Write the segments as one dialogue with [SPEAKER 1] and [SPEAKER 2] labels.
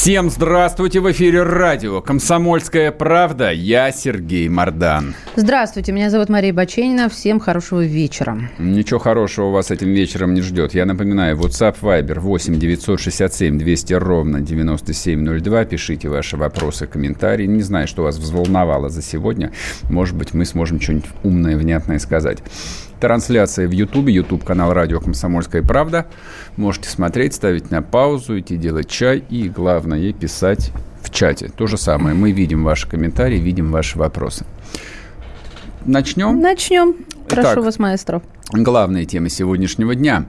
[SPEAKER 1] Всем здравствуйте! В эфире радио «Комсомольская правда». Я Сергей Мордан.
[SPEAKER 2] Здравствуйте, меня зовут Мария Баченина. Всем хорошего вечера.
[SPEAKER 1] Ничего хорошего вас этим вечером не ждет. Я напоминаю, WhatsApp Viber 8 967 200 ровно 9702. Пишите ваши вопросы, комментарии. Не знаю, что вас взволновало за сегодня. Может быть, мы сможем что-нибудь умное, внятное сказать. Трансляция в Ютубе, Ютуб канал Радио Комсомольская правда. Можете смотреть, ставить на паузу, идти делать чай и, главное, писать в чате. То же самое. Мы видим ваши комментарии, видим ваши вопросы. Начнем?
[SPEAKER 2] Начнем. Прошу
[SPEAKER 1] Итак,
[SPEAKER 2] вас, маэстро.
[SPEAKER 1] Главная тема сегодняшнего дня.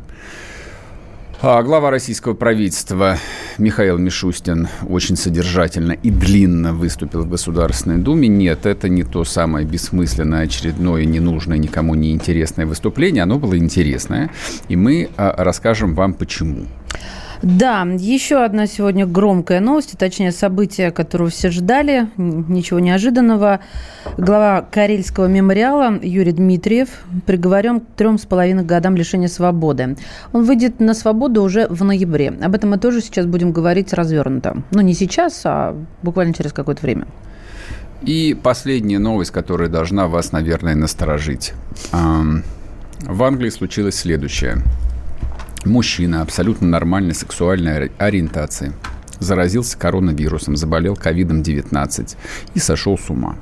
[SPEAKER 1] А, Глава российского правительства Михаил Мишустин очень содержательно и длинно выступил в Государственной Думе. Нет, это не то самое бессмысленное, очередное, ненужное, никому не интересное выступление. Оно было интересное, и мы а, расскажем вам почему.
[SPEAKER 2] Да, еще одна сегодня громкая новость, точнее событие, которого все ждали, ничего неожиданного. Глава Карельского мемориала Юрий Дмитриев приговорен к трем с половиной годам лишения свободы. Он выйдет на свободу уже в ноябре. Об этом мы тоже сейчас будем говорить развернуто. Ну, не сейчас, а буквально через какое-то время.
[SPEAKER 1] И последняя новость, которая должна вас, наверное, насторожить. В Англии случилось следующее. Мужчина абсолютно нормальной сексуальной ори- ориентации заразился коронавирусом, заболел ковидом-19 и сошел с ума.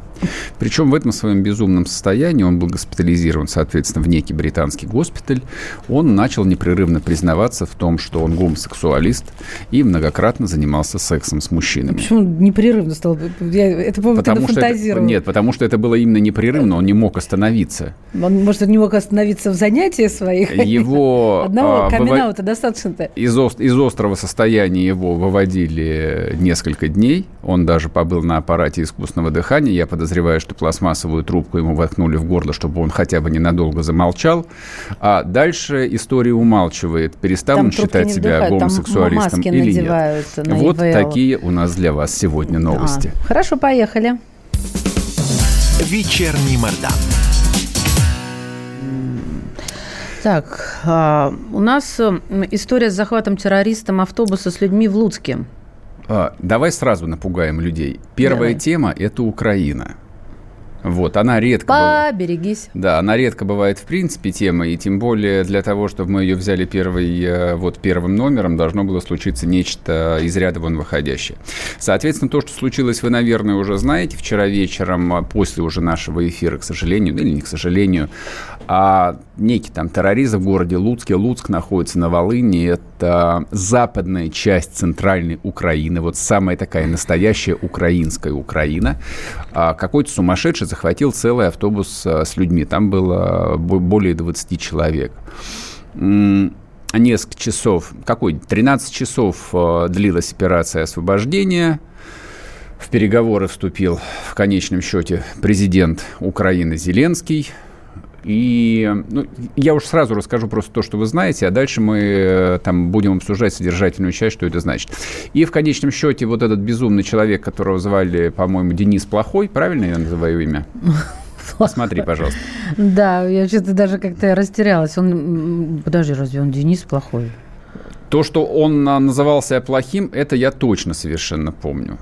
[SPEAKER 1] Причем в этом своем безумном состоянии он был госпитализирован, соответственно, в некий британский госпиталь. Он начал непрерывно признаваться в том, что он гомосексуалист и многократно занимался сексом с мужчинами.
[SPEAKER 2] Почему непрерывно стал? Я, это, по-моему,
[SPEAKER 1] Потому
[SPEAKER 2] ты
[SPEAKER 1] что это, нет, потому что это было именно непрерывно, он не мог остановиться.
[SPEAKER 2] Он, может, не мог остановиться в занятиях своих?
[SPEAKER 1] Его
[SPEAKER 2] Одного
[SPEAKER 1] а,
[SPEAKER 2] камин достаточно-то.
[SPEAKER 1] из, из острого состояния его выводили несколько дней. Он даже побыл на аппарате искусственного дыхания. Я подозреваю, что пластмассовую трубку ему воткнули в горло, чтобы он хотя бы ненадолго замолчал. А дальше история умалчивает, перестал
[SPEAKER 2] Там
[SPEAKER 1] он считать себя
[SPEAKER 2] вдыхают, там
[SPEAKER 1] гомосексуалистом или нет. Вот
[SPEAKER 2] ИВЛ.
[SPEAKER 1] такие у нас для вас сегодня новости.
[SPEAKER 2] А, хорошо, поехали.
[SPEAKER 3] Вечерний Мордан.
[SPEAKER 2] Так, а, у нас история с захватом террористом автобуса с людьми в Луцке.
[SPEAKER 1] А, давай сразу напугаем людей. Первая
[SPEAKER 2] Давай.
[SPEAKER 1] тема – это Украина. Вот, она редко...
[SPEAKER 2] Поберегись.
[SPEAKER 1] Да, она редко бывает в принципе темой, и тем более для того, чтобы мы ее взяли первой, э, вот, первым номером, должно было случиться нечто из ряда вон выходящее. Соответственно, то, что случилось, вы, наверное, уже знаете. Вчера вечером, а, после уже нашего эфира, к сожалению, ну, или не к сожалению, а некий там террорист в городе Луцке. Луцк находится на Волыне. Это западная часть центральной Украины. Вот самая такая настоящая украинская Украина. А, Какой-то сумасшедший захватил целый автобус а, с людьми. Там было бо- более 20 человек. Несколько часов, какой, 13 часов а, длилась операция освобождения. В переговоры вступил в конечном счете президент Украины Зеленский. И ну, я уж сразу расскажу просто то, что вы знаете, а дальше мы э, там будем обсуждать содержательную часть, что это значит. И в конечном счете вот этот безумный человек, которого звали, по-моему, Денис Плохой, правильно я называю имя? Смотри, пожалуйста.
[SPEAKER 2] Да, я что-то даже как-то растерялась. Он, подожди, разве он Денис плохой?
[SPEAKER 1] То, что он а, назывался плохим, это я точно совершенно помню.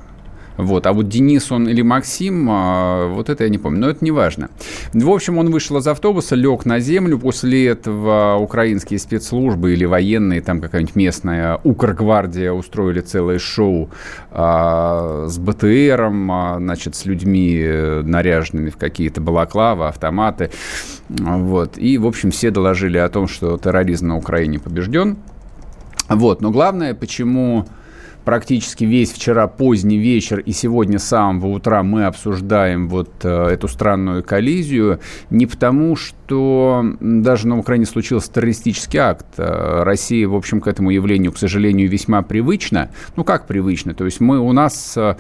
[SPEAKER 1] Вот. А вот Денис он или Максим, а, вот это я не помню, но это не важно. В общем, он вышел из автобуса, лег на землю. После этого украинские спецслужбы или военные, там какая-нибудь местная Укргвардия устроили целое шоу а, с БТРом, а, значит, с людьми э, наряженными в какие-то балаклавы, автоматы. Вот. И, в общем, все доложили о том, что терроризм на Украине побежден. Вот, но главное, почему практически весь вчера поздний вечер и сегодня с самого утра мы обсуждаем вот э, эту странную коллизию не потому, что даже на Украине случился террористический акт. Э, Россия, в общем, к этому явлению, к сожалению, весьма привычна. Ну, как привычно? То есть мы у нас э, а,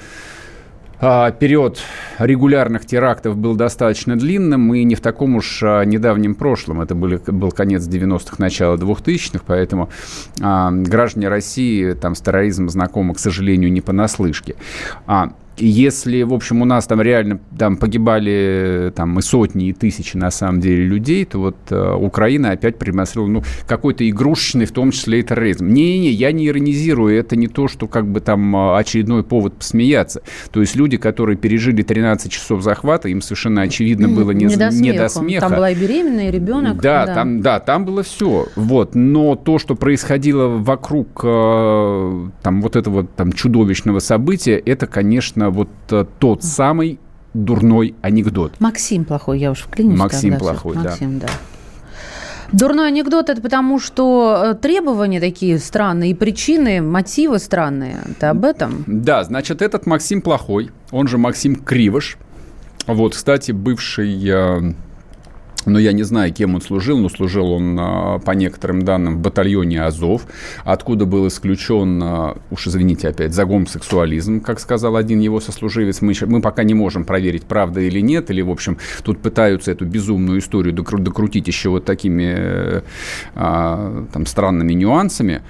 [SPEAKER 1] период регулярных терактов был достаточно длинным и не в таком уж а, недавнем прошлом. Это были, был конец 90-х, начало 2000-х, поэтому а, граждане России там с терроризмом знакомы, к сожалению, не понаслышке. А, если, в общем, у нас там реально там погибали там и сотни, и тысячи, на самом деле, людей, то вот э, Украина опять продемонстрировала, ну, какой-то игрушечный, в том числе и терроризм. Не-не-не, я не иронизирую, это не то, что как бы там э, очередной повод посмеяться. То есть люди, которые пережили 13 часов захвата, им совершенно очевидно было не, не, до, смеху. не до смеха.
[SPEAKER 2] Там была и беременная, и ребенок.
[SPEAKER 1] Да, да. Там, да, там было все. Вот. Но то, что происходило вокруг э, там вот этого там чудовищного события, это, конечно, вот э, тот самый дурной анекдот.
[SPEAKER 2] Максим плохой, я уж вклинюсь.
[SPEAKER 1] Максим тогда, плохой, да.
[SPEAKER 2] Максим, да. Дурной анекдот это потому, что э, требования такие странные, и причины, мотивы странные. Это об этом?
[SPEAKER 1] Да, значит, этот Максим плохой, он же Максим Кривош. Вот, кстати, бывший э, но я не знаю, кем он служил, но служил он, а, по некоторым данным, в батальоне Азов, откуда был исключен, а, уж извините опять, за гомосексуализм, как сказал один его сослуживец. Мы, мы пока не можем проверить, правда или нет, или, в общем, тут пытаются эту безумную историю докрутить еще вот такими э, а, там странными нюансами.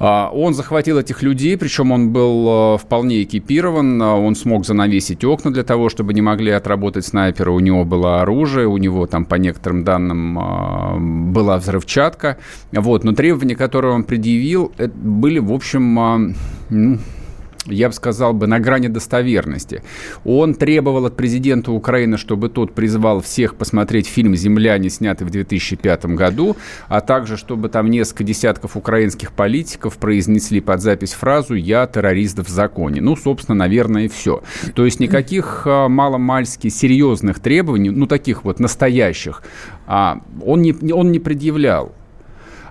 [SPEAKER 1] А, он захватил этих людей, причем он был а, вполне экипирован, а, он смог занавесить окна для того, чтобы не могли отработать снайперы, у него было оружие, у него там, по некоторым данным, была взрывчатка, вот, но требования, которые он предъявил, были, в общем, ну, я бы сказал бы, на грани достоверности. Он требовал от президента Украины, чтобы тот призвал всех посмотреть фильм «Земляне», снятый в 2005 году, а также, чтобы там несколько десятков украинских политиков произнесли под запись фразу «Я террорист в законе». Ну, собственно, наверное, и все. То есть никаких а, маломальски серьезных требований, ну, таких вот настоящих, а, он не, он не предъявлял.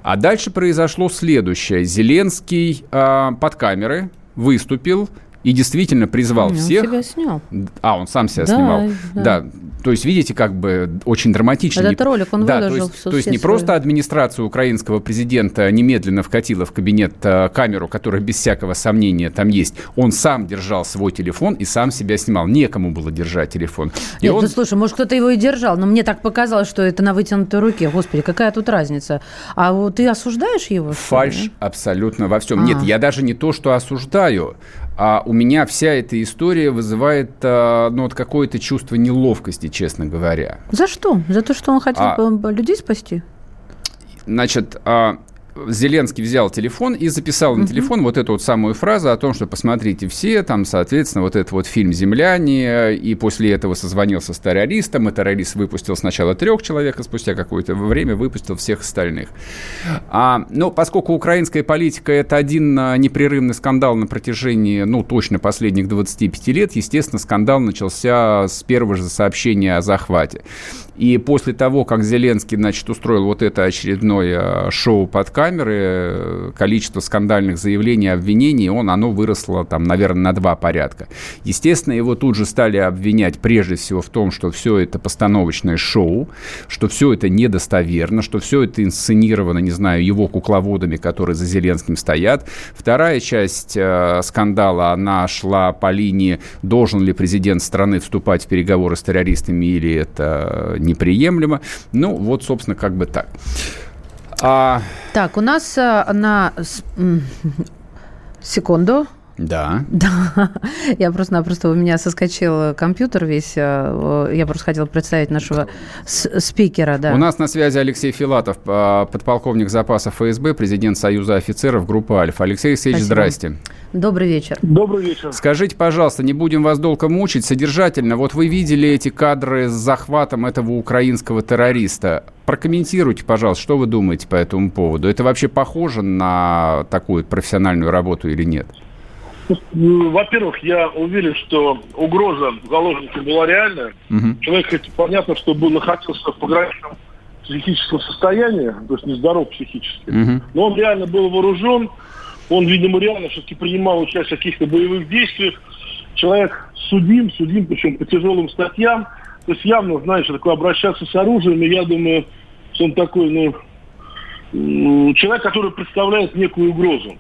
[SPEAKER 1] А дальше произошло следующее. Зеленский э, под камеры выступил и действительно призвал
[SPEAKER 2] он
[SPEAKER 1] всех.
[SPEAKER 2] Он себя снял.
[SPEAKER 1] А, он сам себя да, снимал. Да. да. То есть, видите, как бы очень драматично.
[SPEAKER 2] Этот ролик он да, выложил
[SPEAKER 1] то есть, то есть не просто администрация украинского президента немедленно вкатила в кабинет э, камеру, которая без всякого сомнения там есть. Он сам держал свой телефон и сам себя снимал. Некому было держать телефон.
[SPEAKER 2] И Нет,
[SPEAKER 1] он...
[SPEAKER 2] ну слушай, может, кто-то его и держал, но мне так показалось, что это на вытянутой руке. Господи, какая тут разница? А вот ты осуждаешь его?
[SPEAKER 1] Фальш абсолютно во всем. А. Нет, я даже не то, что осуждаю. А у меня вся эта история вызывает а, ну, вот какое-то чувство неловкости, честно говоря.
[SPEAKER 2] За что? За то, что он хотел а, людей спасти?
[SPEAKER 1] Значит, а, Зеленский взял телефон и записал на телефон вот эту вот самую фразу о том, что посмотрите все, там, соответственно, вот этот вот фильм «Земляне», и после этого созвонился с террористом, и террорист выпустил сначала трех человек, а спустя какое-то время выпустил всех остальных. А, ну, поскольку украинская политика – это один а, непрерывный скандал на протяжении, ну, точно последних 25 лет, естественно, скандал начался с первого же сообщения о захвате. И после того, как Зеленский, значит, устроил вот это очередное шоу под камеры, количество скандальных заявлений обвинений, он, оно выросло, там, наверное, на два порядка. Естественно, его тут же стали обвинять прежде всего в том, что все это постановочное шоу, что все это недостоверно, что все это инсценировано, не знаю, его кукловодами, которые за Зеленским стоят. Вторая часть э, скандала, она шла по линии, должен ли президент страны вступать в переговоры с террористами или это неприемлемо. Ну, вот, собственно, как бы так.
[SPEAKER 2] А... Так, у нас а, на... Секунду.
[SPEAKER 1] Да.
[SPEAKER 2] Да. Я просто-напросто, у меня соскочил компьютер весь. Э, я просто хотела представить нашего спикера, да.
[SPEAKER 1] У нас на связи Алексей Филатов, а, подполковник запаса ФСБ, президент Союза офицеров группы Альфа. Алексей Алексеевич, Спасибо. здрасте.
[SPEAKER 2] Добрый вечер.
[SPEAKER 4] Добрый вечер.
[SPEAKER 1] Скажите, пожалуйста, не будем вас долго мучить, содержательно. Вот вы видели эти кадры с захватом этого украинского террориста. Прокомментируйте, пожалуйста, что вы думаете по этому поводу. Это вообще похоже на такую профессиональную работу или нет?
[SPEAKER 4] Во-первых, я уверен, что угроза заложника была реальная. Угу. Человек, понятно, что был находился в пограничном психическом состоянии, то есть нездоров психически. Угу. Но он реально был вооружен. Он, видимо, реально все-таки принимал участие в каких-то боевых действиях. Человек судим, судим, причем по тяжелым статьям. То есть явно, знаешь, такое обращаться с оружием, и я думаю, что он такой, ну, человек, который представляет некую угрозу.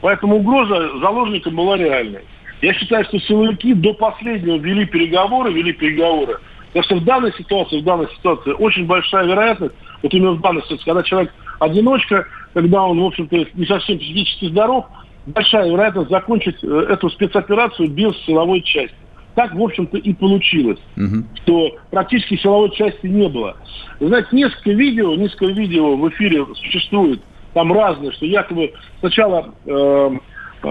[SPEAKER 4] Поэтому угроза заложникам была реальной. Я считаю, что силовики до последнего вели переговоры, вели переговоры. Потому что в данной ситуации, в данной ситуации очень большая вероятность, вот именно в данной ситуации, когда человек одиночка, когда он, в общем-то, не совсем физически здоров, большая вероятность закончить э, эту спецоперацию без силовой части. Так, в общем-то, и получилось, угу. что практически силовой части не было. Вы знаете, несколько видео, несколько видео в эфире существует, там разные, что якобы сначала э, э,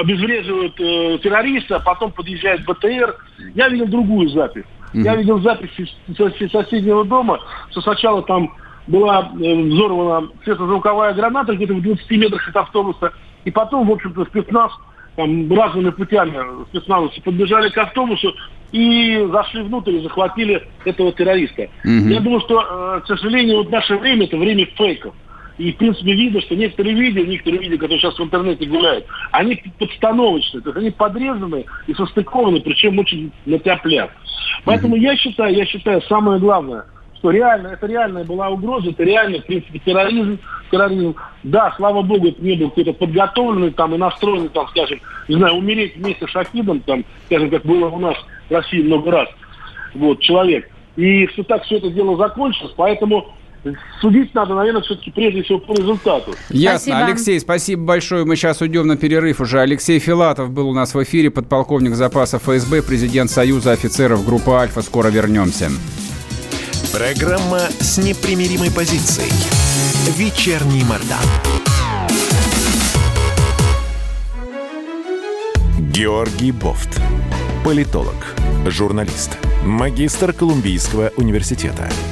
[SPEAKER 4] обезвреживают э, террориста, а потом подъезжает БТР. Я видел другую запись. Mm-hmm. Я видел запись из соседнего дома, что сначала там была э, взорвана светозвуковая граната где-то в 20 метрах от автобуса, и потом, в общем-то, спецназ там, разными путями спецназовцы подбежали к автобусу и зашли внутрь и захватили этого террориста. Mm-hmm. Я думаю, что, э, к сожалению, вот наше время это время фейков. И, в принципе, видно, что некоторые видео, некоторые видео, которые сейчас в интернете гуляют, они подстановочные, то есть они подрезаны и состыкованы, причем очень на тяп Поэтому mm-hmm. я считаю, я считаю, самое главное, что реально, это реальная была угроза, это реально, в принципе, терроризм, терроризм. Да, слава богу, это не был какой-то подготовленный там и настроенный, там, скажем, не знаю, умереть вместе с Шахидом, там, скажем, как было у нас в России много раз, вот, человек. И что так все это дело закончилось, поэтому судить надо, наверное, все-таки прежде всего по результату.
[SPEAKER 1] Ясно. Спасибо. Алексей, спасибо большое. Мы сейчас уйдем на перерыв уже. Алексей Филатов был у нас в эфире, подполковник запаса ФСБ, президент Союза офицеров группы «Альфа». Скоро вернемся.
[SPEAKER 3] Программа с непримиримой позицией. Вечерний Мордан. Георгий Бофт. Политолог, журналист, магистр Колумбийского университета –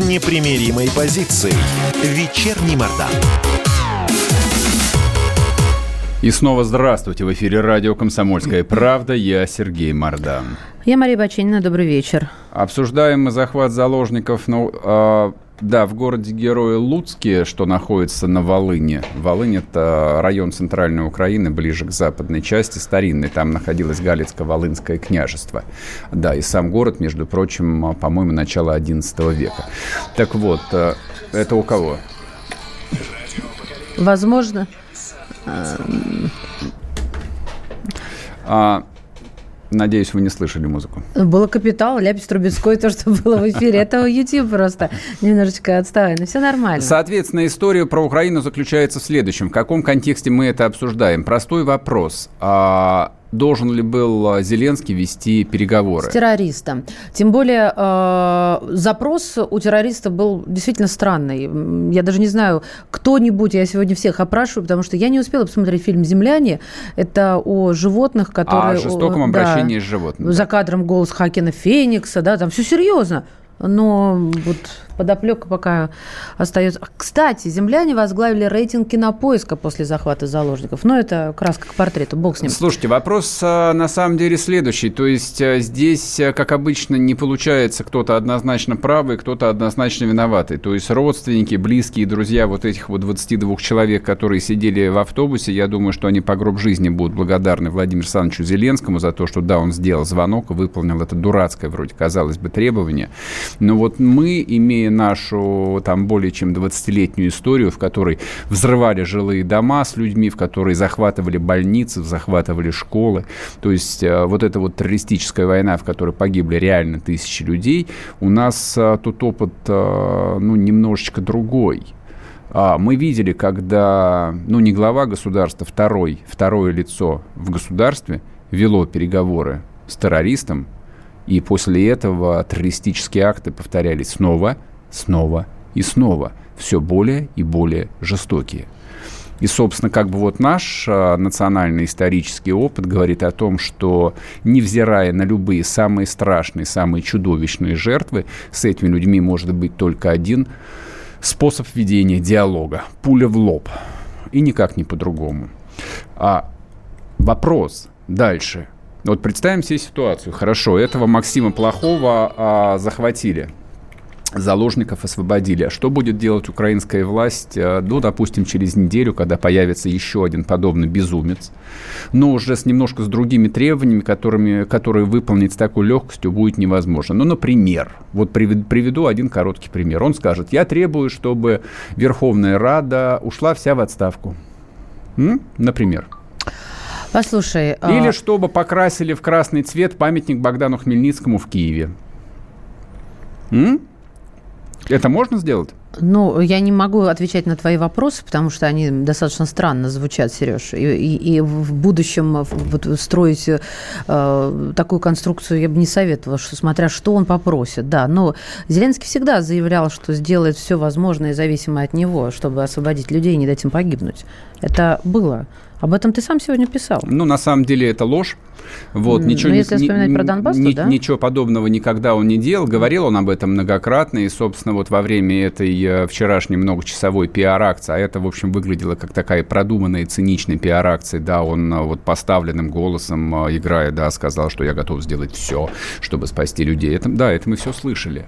[SPEAKER 3] непримиримой позицией. Вечерний Мордан.
[SPEAKER 1] И снова здравствуйте. В эфире радио «Комсомольская правда». Я Сергей Мордан.
[SPEAKER 2] Я Мария Баченина. Добрый вечер.
[SPEAKER 1] Обсуждаем мы захват заложников. Ну, э, да, в городе Герои Луцке, что находится на Волыне. Волынь – это район центральной Украины, ближе к западной части, старинный. Там находилось Галицко-Волынское княжество. Да, и сам город, между прочим, по-моему, начало XI века. Так вот, э, это у кого?
[SPEAKER 2] Возможно.
[SPEAKER 1] А, Надеюсь, вы не слышали музыку.
[SPEAKER 2] Было «Капитал», «Ляпис Трубецкой», то, что было в эфире. Это YouTube просто немножечко отставай, но все нормально.
[SPEAKER 1] Соответственно, история про Украину заключается в следующем. В каком контексте мы это обсуждаем? Простой вопрос. А должен ли был э, Зеленский вести переговоры?
[SPEAKER 2] С террористом. Тем более э, запрос у террориста был действительно странный. Я даже не знаю, кто-нибудь, я сегодня всех опрашиваю, потому что я не успела посмотреть фильм «Земляне». Это о животных, которые...
[SPEAKER 1] О жестоком обращении да, с животными.
[SPEAKER 2] За кадром голос Хакена Феникса, да, там все серьезно. Но вот подоплека пока остается. Кстати, земляне возглавили рейтинг кинопоиска после захвата заложников. Но это краска к портрету, бог с ним.
[SPEAKER 1] Слушайте, вопрос а, на самом деле следующий. То есть а, здесь, а, как обычно, не получается кто-то однозначно правый, кто-то однозначно виноватый. То есть родственники, близкие, друзья вот этих вот 22 человек, которые сидели в автобусе, я думаю, что они по гроб жизни будут благодарны Владимиру Александровичу Зеленскому за то, что да, он сделал звонок и выполнил это дурацкое, вроде казалось бы, требование. Но вот мы, имея нашу там более чем 20-летнюю историю, в которой взрывали жилые дома с людьми, в которой захватывали больницы, захватывали школы. То есть э, вот эта вот террористическая война, в которой погибли реально тысячи людей, у нас э, тут опыт, э, ну, немножечко другой. А, мы видели, когда, ну, не глава государства, второй, второе лицо в государстве вело переговоры с террористом, и после этого террористические акты повторялись снова, снова и снова, все более и более жестокие. И, собственно, как бы вот наш а, национальный исторический опыт говорит о том, что, невзирая на любые самые страшные, самые чудовищные жертвы, с этими людьми может быть только один способ ведения диалога. Пуля в лоб. И никак не по-другому. А вопрос дальше. Вот представим себе ситуацию. Хорошо, этого Максима Плохого а, захватили заложников освободили. А что будет делать украинская власть, э, ну, допустим, через неделю, когда появится еще один подобный безумец, но уже с немножко с другими требованиями, которыми, которые выполнить с такой легкостью будет невозможно. Ну, например, вот приведу один короткий пример. Он скажет, я требую, чтобы Верховная Рада ушла вся в отставку. М? Например.
[SPEAKER 2] Послушай.
[SPEAKER 1] А Или а... чтобы покрасили в красный цвет памятник Богдану Хмельницкому в Киеве. М? Это можно сделать?
[SPEAKER 2] Ну, я не могу отвечать на твои вопросы, потому что они достаточно странно звучат, Сереж. И, и, и в будущем вот, строить э, такую конструкцию я бы не советовала, что, смотря что он попросит. Да, но Зеленский всегда заявлял, что сделает все возможное зависимое от него, чтобы освободить людей и не дать им погибнуть. Это было. Об этом ты сам сегодня писал.
[SPEAKER 1] Ну, на самом деле, это ложь. Вот,
[SPEAKER 2] ничего, ну, если ни, вспоминать про Донбасс,
[SPEAKER 1] ни,
[SPEAKER 2] да?
[SPEAKER 1] Ничего подобного никогда он не делал. Говорил он об этом многократно. И, собственно, вот во время этой э, вчерашней многочасовой пиар-акции, а это, в общем, выглядело как такая продуманная, циничная пиар-акция, да, он э, вот поставленным голосом, э, играя, да, сказал, что я готов сделать все, чтобы спасти людей. Это, да, это мы все слышали.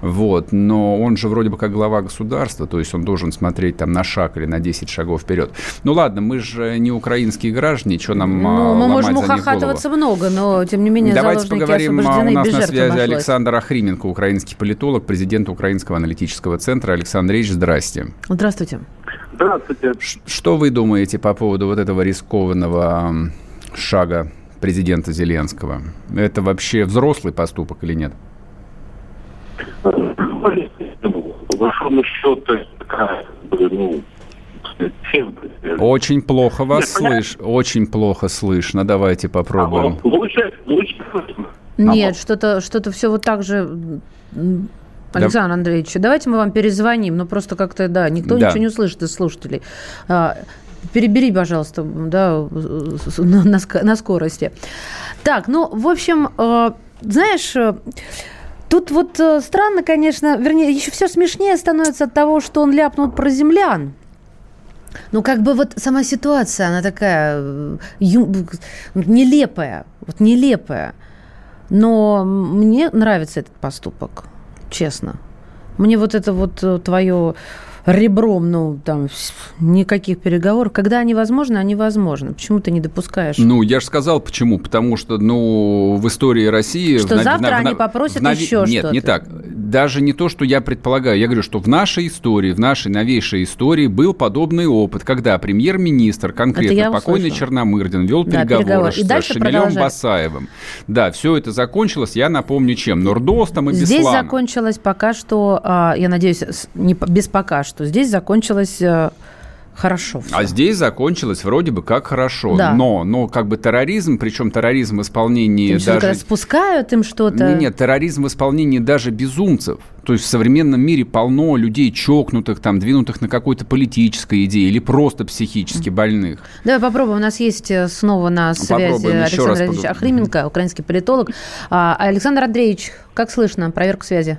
[SPEAKER 1] Вот, но он же вроде бы как глава государства, то есть он должен смотреть там на шаг или на 10 шагов вперед. Ну ладно, мы же не украинские граждане, что нам
[SPEAKER 2] ну, мы можем ухахатываться много, но тем не менее
[SPEAKER 1] Давайте поговорим, а, у нас на связи обошлось. Александр Ахрименко, украинский политолог, президент Украинского аналитического центра. Александр Ильич, здрасте.
[SPEAKER 2] Здравствуйте.
[SPEAKER 5] Здравствуйте.
[SPEAKER 1] Что вы думаете по поводу вот этого рискованного шага президента Зеленского? Это вообще взрослый поступок или нет?
[SPEAKER 5] По большому счету, такая, ну,
[SPEAKER 1] очень плохо вас слышно. Очень плохо слышно. Давайте попробуем.
[SPEAKER 5] А, лучше, лучше
[SPEAKER 2] Нет, что-то что все вот так же Александр да. Андреевич, давайте мы вам перезвоним. Ну, просто как-то, да, никто да. ничего не услышит из слушателей. А, перебери, пожалуйста, да, на, на, на скорости. Так, ну, в общем, э, знаешь, э, тут вот э, странно, конечно, вернее, еще все смешнее становится от того, что он ляпнул про землян. Ну, как бы вот сама ситуация, она такая э, ю, нелепая, вот нелепая. Но мне нравится этот поступок, честно. Мне вот это вот э, твое ребром, ну, там, никаких переговоров. Когда они возможны, они возможны. Почему ты не допускаешь?
[SPEAKER 1] Ну, я же сказал, почему. Потому что, ну, в истории России...
[SPEAKER 2] Что в, завтра в, они попросят в, еще
[SPEAKER 1] Нет,
[SPEAKER 2] что-то.
[SPEAKER 1] не так. Даже не то, что я предполагаю. Я говорю, что в нашей истории, в нашей новейшей истории был подобный опыт, когда премьер-министр, конкретно покойный услышала. Черномырдин, вел да, переговоры, переговоры. с Шамилем Басаевым. Да, все это закончилось, я напомню, чем? Нурдостом и
[SPEAKER 2] Бесланом. Здесь закончилось пока что, а, я надеюсь, не без пока что, что здесь закончилось э, хорошо. Все.
[SPEAKER 1] А здесь закончилось вроде бы как хорошо. Да. Но, но как бы терроризм, причем терроризм в исполнении Ты даже...
[SPEAKER 2] Спускают им что-то?
[SPEAKER 1] Нет, нет, терроризм в исполнении даже безумцев. То есть в современном мире полно людей чокнутых, там, двинутых на какой-то политической идее или просто психически больных.
[SPEAKER 2] Давай попробуем. У нас есть э, снова на связи попробуем Александр Андреевич Ахрименко, украинский политолог. А, Александр Андреевич, как слышно? Проверка связи.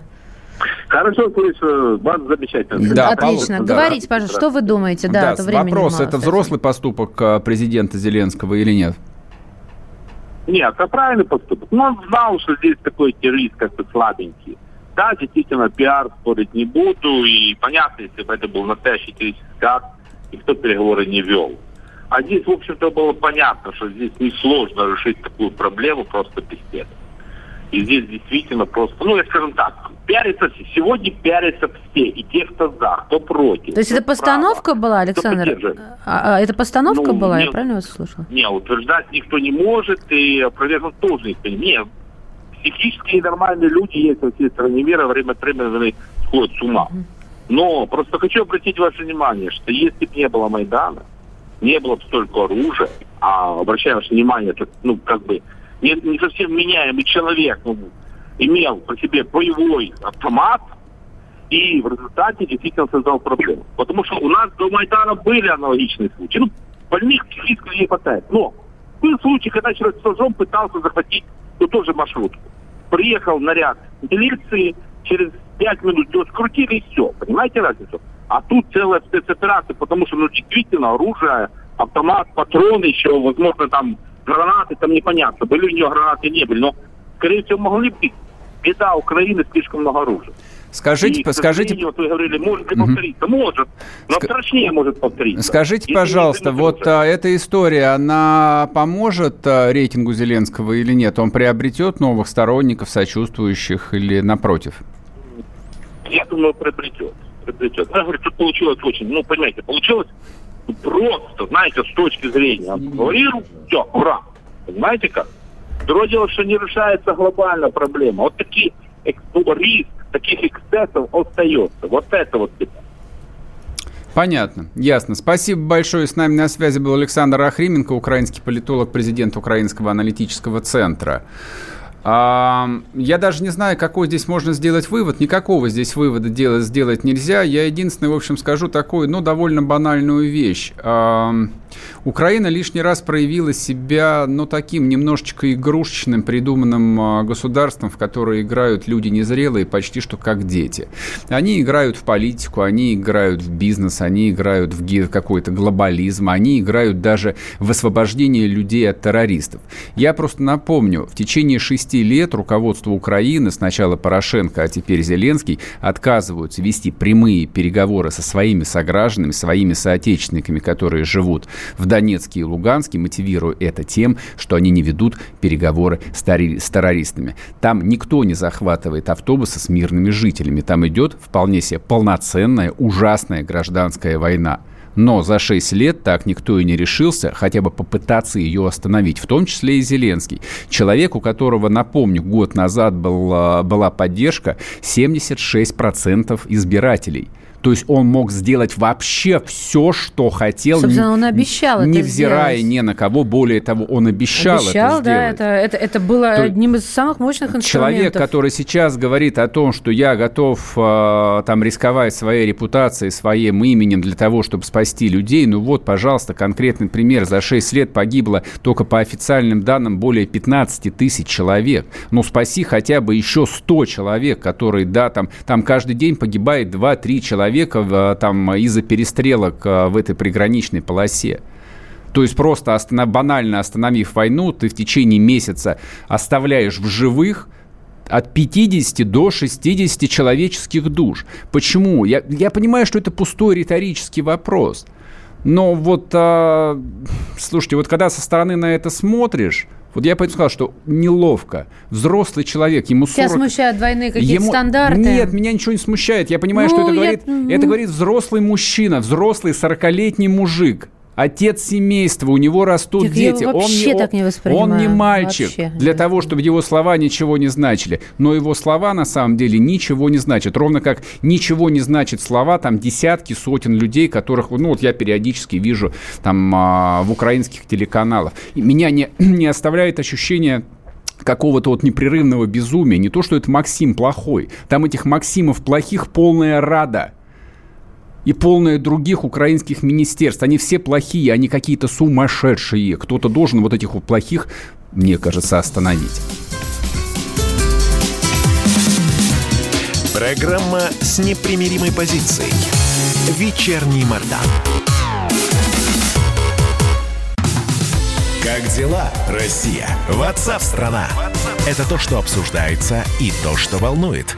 [SPEAKER 5] Хорошо слышу, база замечательно.
[SPEAKER 2] Да, Отлично. Да. Говорите, пожалуйста, что вы думаете? Да, да это
[SPEAKER 1] вопрос, это взрослый поступок а, президента Зеленского или нет?
[SPEAKER 5] Нет, это правильный поступок. Но он знал, что здесь такой террорист как бы слабенький. Да, действительно, пиар спорить не буду. И понятно, если бы это был настоящий террористический акт, никто переговоры не вел. А здесь, в общем-то, было понятно, что здесь несложно решить такую проблему просто беседой. И здесь действительно просто, ну, я скажем так, пиарится, сегодня пиарятся все, и те, кто за, кто против.
[SPEAKER 2] То есть это постановка право, была, Александр? А, а, это постановка ну, была, не, я правильно вас слышала?
[SPEAKER 5] Не, утверждать никто не может, и опровергнуть тоже никто не Нет, психически нормальные люди есть во всей стране мира, время от времени сходят с ума. Но просто хочу обратить ваше внимание, что если бы не было Майдана, не было бы столько оружия, а обращаю ваше внимание, ну, как бы, не, не совсем меняемый человек ну, имел по себе боевой автомат, и в результате действительно создал проблему. Потому что у нас до Майдана были аналогичные случаи. Ну, больных психически не хватает. Но был случай, когда человек с ножом пытался захватить ну, тоже маршрутку. Приехал наряд милиции, через пять минут его скрутили и все. Понимаете разницу? А тут целая спецоперация, потому что, ну, действительно, оружие, автомат, патроны еще, возможно, там гранаты, там непонятно, были у нее гранаты, не были, но, скорее всего, могли быть. Беда Украины, слишком много оружия.
[SPEAKER 1] Скажите,
[SPEAKER 5] и,
[SPEAKER 1] скажите...
[SPEAKER 5] Вот вы говорили, может ли угу. повториться? Может, но Ск... страшнее может повториться.
[SPEAKER 1] Скажите, пожалуйста, вот а, эта история, она поможет а, рейтингу Зеленского или нет? Он приобретет новых сторонников, сочувствующих или напротив?
[SPEAKER 5] Я думаю, приобретет. приобретет. Я говорю, тут получилось очень, ну, понимаете, получилось просто, знаете, с точки зрения. Говорил, все, ура. Понимаете как? Другое дело, что не решается глобальная проблема. Вот такие риск таких эксцессов остается. Вот это вот беда.
[SPEAKER 1] Понятно, ясно. Спасибо большое. С нами на связи был Александр Ахрименко, украинский политолог, президент Украинского аналитического центра. Я даже не знаю, какой здесь можно сделать вывод. Никакого здесь вывода делать, сделать нельзя. Я единственное, в общем, скажу такую, ну, довольно банальную вещь. Украина лишний раз проявила себя, ну, таким немножечко игрушечным, придуманным а, государством, в которое играют люди незрелые, почти что как дети. Они играют в политику, они играют в бизнес, они играют в какой-то глобализм, они играют даже в освобождение людей от террористов. Я просто напомню, в течение шести лет руководство Украины, сначала Порошенко, а теперь Зеленский, отказываются вести прямые переговоры со своими согражданами, своими соотечественниками, которые живут в Донецке и Луганске, мотивируя это тем, что они не ведут переговоры с, с террористами. Там никто не захватывает автобусы с мирными жителями. Там идет вполне себе полноценная, ужасная гражданская война. Но за 6 лет так никто и не решился хотя бы попытаться ее остановить, в том числе и Зеленский. Человек, у которого, напомню, год назад была, была поддержка 76% избирателей – то есть он мог сделать вообще все, что хотел.
[SPEAKER 2] Собственно, он обещал
[SPEAKER 1] не, это Невзирая сделать. ни на кого. Более того, он обещал, обещал это да,
[SPEAKER 2] сделать. Это, это, это было То одним из самых мощных инструментов.
[SPEAKER 1] Человек, который сейчас говорит о том, что я готов э, там рисковать своей репутацией, своим именем для того, чтобы спасти людей, ну вот, пожалуйста, конкретный пример. За 6 лет погибло только по официальным данным более 15 тысяч человек. Ну спаси хотя бы еще 100 человек, которые, да, там, там каждый день погибает 2-3 человека человека э, там из-за перестрелок э, в этой приграничной полосе. То есть просто останов, банально остановив войну, ты в течение месяца оставляешь в живых от 50 до 60 человеческих душ. Почему? Я, я понимаю, что это пустой риторический вопрос. Но вот, а, слушайте, вот когда со стороны на это смотришь, вот я поэтому сказал, что неловко. Взрослый человек, ему 40...
[SPEAKER 2] Тебя смущают двойные какие-то ему... стандарты?
[SPEAKER 1] Нет, меня ничего не смущает. Я понимаю, ну, что это я... говорит... Это говорит взрослый мужчина, взрослый 40-летний мужик отец семейства, у него растут так дети.
[SPEAKER 2] он не, так не
[SPEAKER 1] он не мальчик вообще. для того, чтобы его слова ничего не значили. Но его слова на самом деле ничего не значат. Ровно как ничего не значит слова там десятки, сотен людей, которых, ну вот я периодически вижу там а, в украинских телеканалах. И меня не, не оставляет ощущение какого-то вот непрерывного безумия. Не то, что это Максим плохой. Там этих Максимов плохих полная рада и полное других украинских министерств. Они все плохие, они какие-то сумасшедшие. Кто-то должен вот этих вот плохих, мне кажется, остановить.
[SPEAKER 3] Программа с непримиримой позицией. Вечерний Мордан. Как дела, Россия? Ватсап-страна! Это то, что обсуждается и то, что волнует.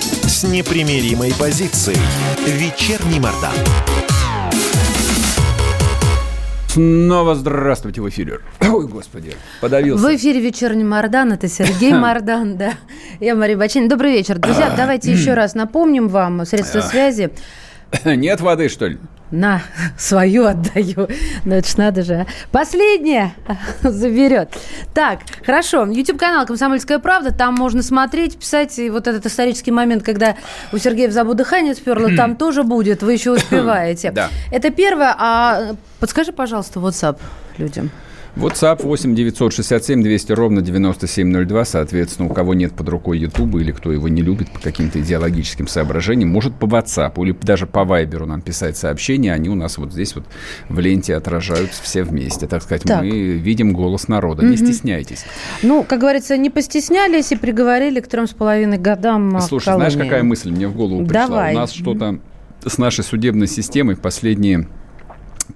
[SPEAKER 3] с непримиримой позицией. Вечерний Мордан.
[SPEAKER 1] Снова здравствуйте в эфире. Ой, господи, подавился.
[SPEAKER 2] В эфире «Вечерний Мордан». Это Сергей Мордан, да. Я Мария Бачинина. Добрый вечер. Друзья, давайте еще раз напомним вам средства связи.
[SPEAKER 1] Нет воды, что ли?
[SPEAKER 2] На, свою отдаю. Ну, это ж надо же. А. Последнее заберет. Так, хорошо. YouTube-канал «Комсомольская правда». Там можно смотреть, писать. И вот этот исторический момент, когда у Сергея в забу дыхание сперло, там тоже будет. Вы еще успеваете.
[SPEAKER 1] Да.
[SPEAKER 2] Это первое. А подскажи, пожалуйста, WhatsApp людям.
[SPEAKER 1] WhatsApp 8 967 200 ровно 9702. Соответственно, у кого нет под рукой YouTube или кто его не любит по каким-то идеологическим соображениям, может по WhatsApp или даже по Viber нам писать сообщения. Они у нас вот здесь вот в ленте отражаются все вместе. Так сказать, так. мы видим голос народа. Не стесняйтесь.
[SPEAKER 2] Ну, как говорится, не постеснялись и приговорили к трем с половиной годам
[SPEAKER 1] Слушай, знаешь, какая мысль мне в голову пришла?
[SPEAKER 2] Давай.
[SPEAKER 1] У нас что-то с нашей судебной системой в последние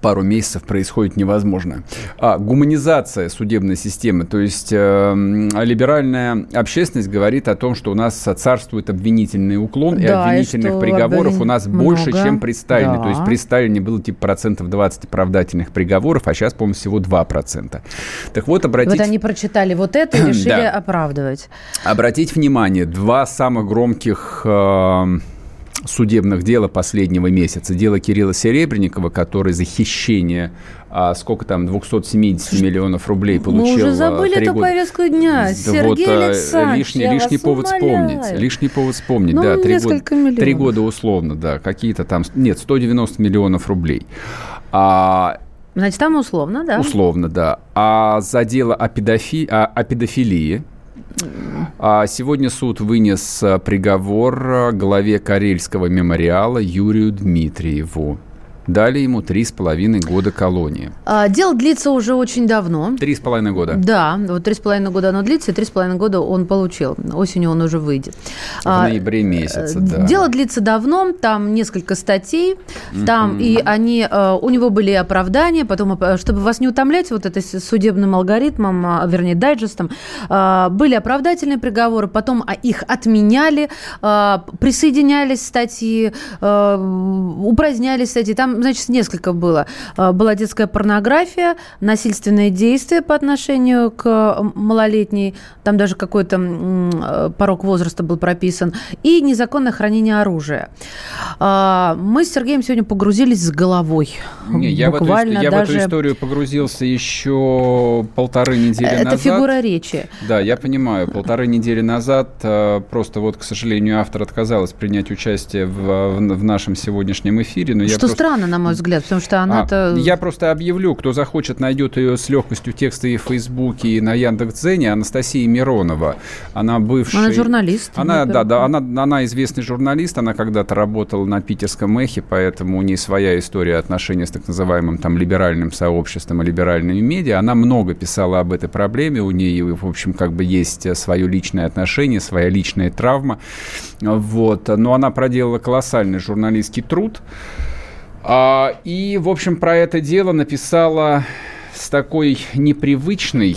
[SPEAKER 1] пару месяцев происходит невозможно. А, гуманизация судебной системы, то есть э, либеральная общественность говорит о том, что у нас царствует обвинительный уклон, да, и обвинительных и приговоров у нас много. больше, чем при Сталине. Да. То есть при Сталине было типа процентов 20 оправдательных приговоров, а сейчас, по-моему, всего 2%. Так вот, обратите...
[SPEAKER 2] Вот они прочитали вот это и решили да. оправдывать.
[SPEAKER 1] Обратить внимание, два самых громких... Э, судебных дела последнего месяца. Дело Кирилла Серебренникова, который за хищение а сколько там, 270 миллионов рублей получил. Мы
[SPEAKER 2] уже забыли эту года. повестку дня. Сергей вот, а,
[SPEAKER 1] Александрович, лишний, лишний повод умоляю. вспомнить. Лишний повод вспомнить, ну, да. Три года, три года условно, да. Какие-то там, нет, 190 миллионов рублей. А,
[SPEAKER 2] Значит, там условно, да?
[SPEAKER 1] Условно, да. А за дело о, педофи... о, о педофилии, а сегодня суд вынес э, приговор э, главе Карельского мемориала Юрию Дмитриеву. Дали ему три с половиной года колонии.
[SPEAKER 2] А, дело длится уже очень давно.
[SPEAKER 1] Три с половиной года.
[SPEAKER 2] Да, вот три с половиной года оно длится, и три с половиной года он получил. Осенью он уже выйдет.
[SPEAKER 1] В а, ноябре месяце, да.
[SPEAKER 2] Дело длится давно, там несколько статей, там mm-hmm. и они, э, у него были оправдания, потом, э, чтобы вас не утомлять вот это судебным алгоритмом, а, вернее, дайджестом, э, были оправдательные приговоры, потом их отменяли, присоединялись статьи, упразднялись статьи, там значит, несколько было. А, была детская порнография, насильственные действия по отношению к малолетней, там даже какой-то э, порог возраста был прописан, и незаконное хранение оружия. А, мы с Сергеем сегодня погрузились с головой.
[SPEAKER 1] Не, я, Буквально в эту, я даже... в эту историю погрузился еще полторы недели
[SPEAKER 2] Это
[SPEAKER 1] назад.
[SPEAKER 2] Это фигура речи.
[SPEAKER 1] Да, я понимаю. Полторы недели назад э, просто вот, к сожалению, автор отказалась принять участие в, в нашем сегодняшнем эфире. Но
[SPEAKER 2] Что
[SPEAKER 1] я просто...
[SPEAKER 2] странно, на мой взгляд, потому что она-то...
[SPEAKER 1] А, я просто объявлю, кто захочет, найдет ее с легкостью текста и в Фейсбуке, и на Яндекс.Дзене. Анастасия Миронова. Она бывшая...
[SPEAKER 2] Она журналист.
[SPEAKER 1] Она, да, да, она, она известный журналист. Она когда-то работала на питерском эхе, поэтому у нее своя история отношения с так называемым там либеральным сообществом и либеральными медиа. Она много писала об этой проблеме. У нее, в общем, как бы есть свое личное отношение, своя личная травма. Вот. Но она проделала колоссальный журналистский труд. А, и, в общем, про это дело написала с такой непривычной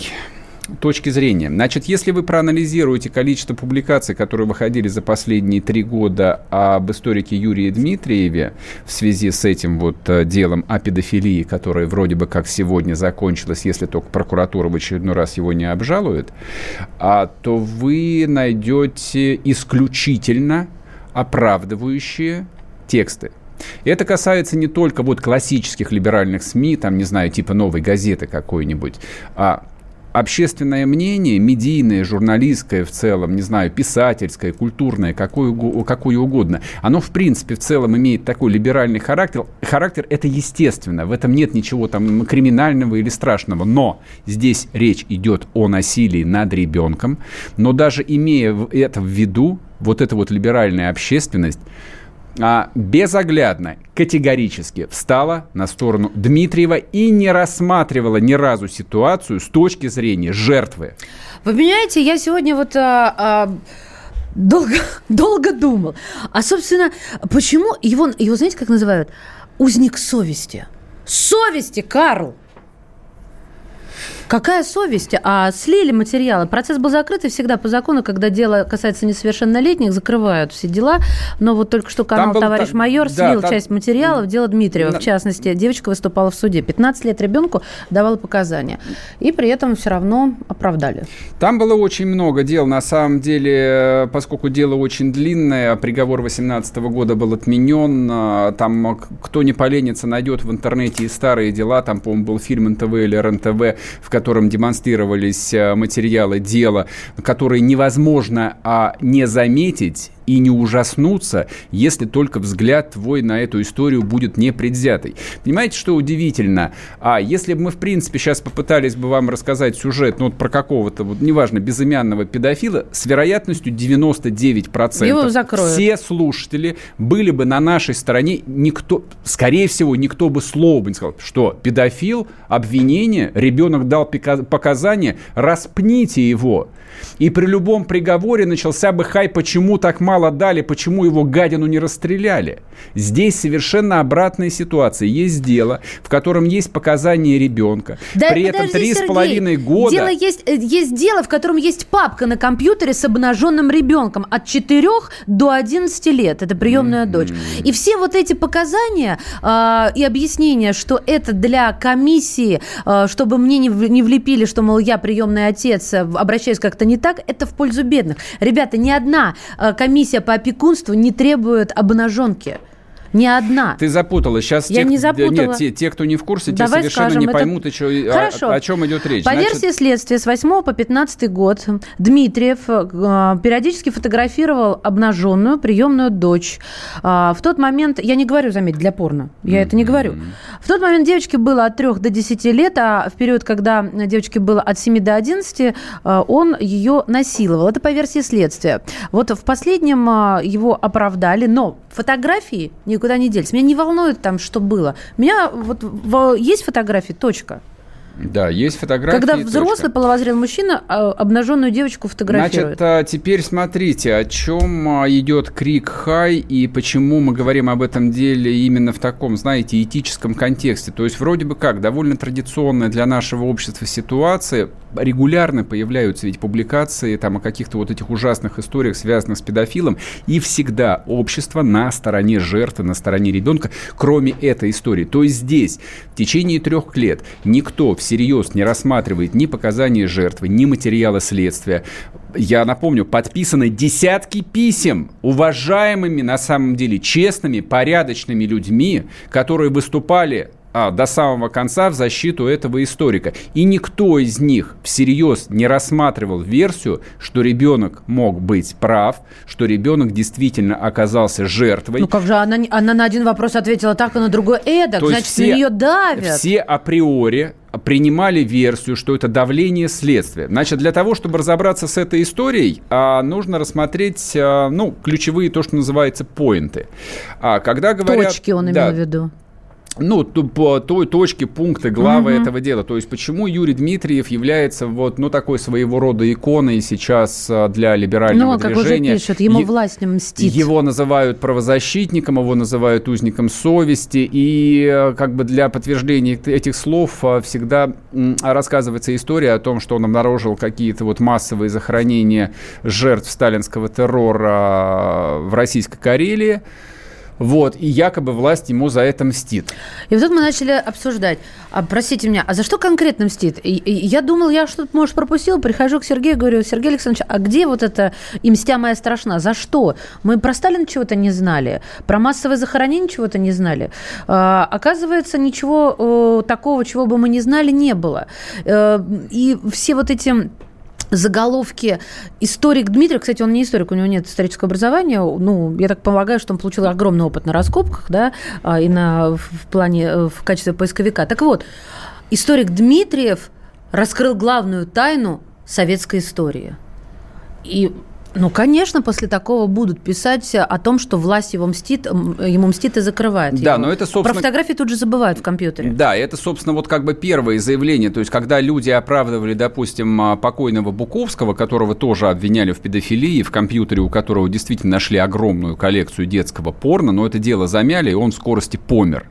[SPEAKER 1] точки зрения. Значит, если вы проанализируете количество публикаций, которые выходили за последние три года об историке Юрия Дмитриеве в связи с этим вот э, делом о педофилии, которое вроде бы как сегодня закончилось, если только прокуратура в очередной раз его не обжалует, а, то вы найдете исключительно оправдывающие тексты. И это касается не только вот классических либеральных СМИ, там, не знаю, типа новой газеты какой-нибудь, а общественное мнение, медийное, журналистское в целом, не знаю, писательское, культурное, какое, какое угодно, оно в принципе в целом имеет такой либеральный характер. Характер это естественно, в этом нет ничего там криминального или страшного, но здесь речь идет о насилии над ребенком, но даже имея это в виду, вот эта вот либеральная общественность, а, безоглядно, категорически встала на сторону Дмитриева и не рассматривала ни разу ситуацию с точки зрения жертвы.
[SPEAKER 2] Вы понимаете, я сегодня вот... А, а долго, долго думал. А, собственно, почему его, его, знаете, как называют? Узник совести. Совести, Карл! Какая совесть? А слили материалы. Процесс был закрыт, и всегда по закону, когда дело касается несовершеннолетних, закрывают все дела. Но вот только что канал был, «Товарищ там, майор» да, слил там... часть материалов, дело Дмитриева. Да. В частности, девочка выступала в суде. 15 лет ребенку давала показания. И при этом все равно оправдали.
[SPEAKER 1] Там было очень много дел. На самом деле, поскольку дело очень длинное, приговор 18 года был отменен. А, там кто не поленится, найдет в интернете и старые дела. Там, по-моему, был фильм НТВ или РНТВ, в котором демонстрировались э, материалы дела, которые невозможно а, не заметить и не ужаснуться, если только взгляд твой на эту историю будет непредвзятый. Понимаете, что удивительно? А если бы мы, в принципе, сейчас попытались бы вам рассказать сюжет, ну, вот про какого-то, вот, неважно, безымянного педофила, с вероятностью 99% Его закроют. все слушатели были бы на нашей стороне, никто, скорее всего, никто бы слова бы не сказал, что педофил, обвинение, ребенок дал показания, распните его. И при любом приговоре начался бы хай, почему так мало дали, почему его гадину не расстреляли. Здесь совершенно обратная ситуация. Есть дело, в котором есть показания ребенка. Да, при этом три с половиной года...
[SPEAKER 2] Дело есть, э, есть дело, в котором есть папка на компьютере с обнаженным ребенком от 4 до 11 лет. Это приемная mm-hmm. дочь. И все вот эти показания э, и объяснения, что это для комиссии, э, чтобы мне не, не влепили, что, мол, я приемный отец, э, обращаюсь как-то не так, это в пользу бедных. Ребята, ни одна э, комиссия по опекунству не требует обнаженки. Не одна.
[SPEAKER 1] Ты запутала. Сейчас
[SPEAKER 2] Я те, не запутала.
[SPEAKER 1] Нет, те, те, кто не в курсе, те Давай совершенно скажем, не поймут, это... о, Хорошо. О, о чем идет речь.
[SPEAKER 2] По Значит... версии следствия, с 8 по 15 год Дмитриев э, периодически фотографировал обнаженную приемную дочь. Э, в тот момент, я не говорю, заметь, для порно, я mm-hmm. это не говорю. В тот момент девочке было от 3 до 10 лет, а в период, когда девочке было от 7 до 11, э, он ее насиловал. Это по версии следствия. Вот в последнем э, его оправдали, но фотографии никуда не делись. Меня не волнует там, что было. У меня вот есть фотографии, точка.
[SPEAKER 1] Да, есть фотографии.
[SPEAKER 2] Когда взрослый точка. половозрелый мужчина а, обнаженную девочку фотографирует.
[SPEAKER 1] Значит, а, теперь смотрите, о чем а, идет крик хай и почему мы говорим об этом деле именно в таком, знаете, этическом контексте. То есть вроде бы как, довольно традиционная для нашего общества ситуация, регулярно появляются ведь публикации там о каких-то вот этих ужасных историях, связанных с педофилом, и всегда общество на стороне жертвы, на стороне ребенка, кроме этой истории. То есть здесь в течение трех лет никто всерьез не рассматривает ни показания жертвы, ни материалы следствия. Я напомню, подписаны десятки писем уважаемыми, на самом деле, честными, порядочными людьми, которые выступали а, до самого конца в защиту этого историка. И никто из них всерьез не рассматривал версию, что ребенок мог быть прав, что ребенок действительно оказался жертвой.
[SPEAKER 2] Ну как же она, она на один вопрос ответила так, а на другой эдак, То значит, все, на нее давят.
[SPEAKER 1] Все априори принимали версию, что это давление следствия. Значит, для того, чтобы разобраться с этой историей, а, нужно рассмотреть, а, ну, ключевые, то, что называется, поинты. Когда говорят...
[SPEAKER 2] Точки он имел в виду
[SPEAKER 1] ну, по той точке, пункты, главы угу. этого дела. То есть, почему Юрий Дмитриев является вот, ну, такой своего рода иконой сейчас а, для либерального ну, движения.
[SPEAKER 2] Ну, как уже пишут, ему власть не мстит.
[SPEAKER 1] Его называют правозащитником, его называют узником совести. И э, как бы для подтверждения этих слов а, всегда рассказывается история о том, что он обнаружил какие-то вот массовые захоронения жертв сталинского террора а, в Российской Карелии. Вот, и якобы власть ему за это мстит.
[SPEAKER 2] И вот тут мы начали обсуждать. А, простите меня, а за что конкретно мстит? И, и я думал, я что-то, может, пропустил. Прихожу к Сергею, говорю, Сергей Александрович, а где вот это «и мстя моя страшна»? За что? Мы про Сталина чего-то не знали, про массовое захоронение чего-то не знали. А, оказывается, ничего э, такого, чего бы мы не знали, не было. Э, и все вот эти заголовки историк Дмитрий, кстати, он не историк, у него нет исторического образования, ну, я так полагаю, что он получил огромный опыт на раскопках, да, а, и на, в плане, э, в качестве поисковика. Так вот, историк Дмитриев раскрыл главную тайну советской истории. И Ну, конечно, после такого будут писать о том, что власть его мстит, ему мстит и закрывает
[SPEAKER 1] Да,
[SPEAKER 2] его.
[SPEAKER 1] но это, собственно...
[SPEAKER 2] Про фотографии тут же забывают в компьютере.
[SPEAKER 1] Да, это, собственно, вот как бы первое заявление. То есть, когда люди оправдывали, допустим, а, покойного Буковского, которого тоже обвиняли в педофилии, в компьютере у которого действительно нашли огромную коллекцию детского порно, но это дело замяли, и он в скорости помер.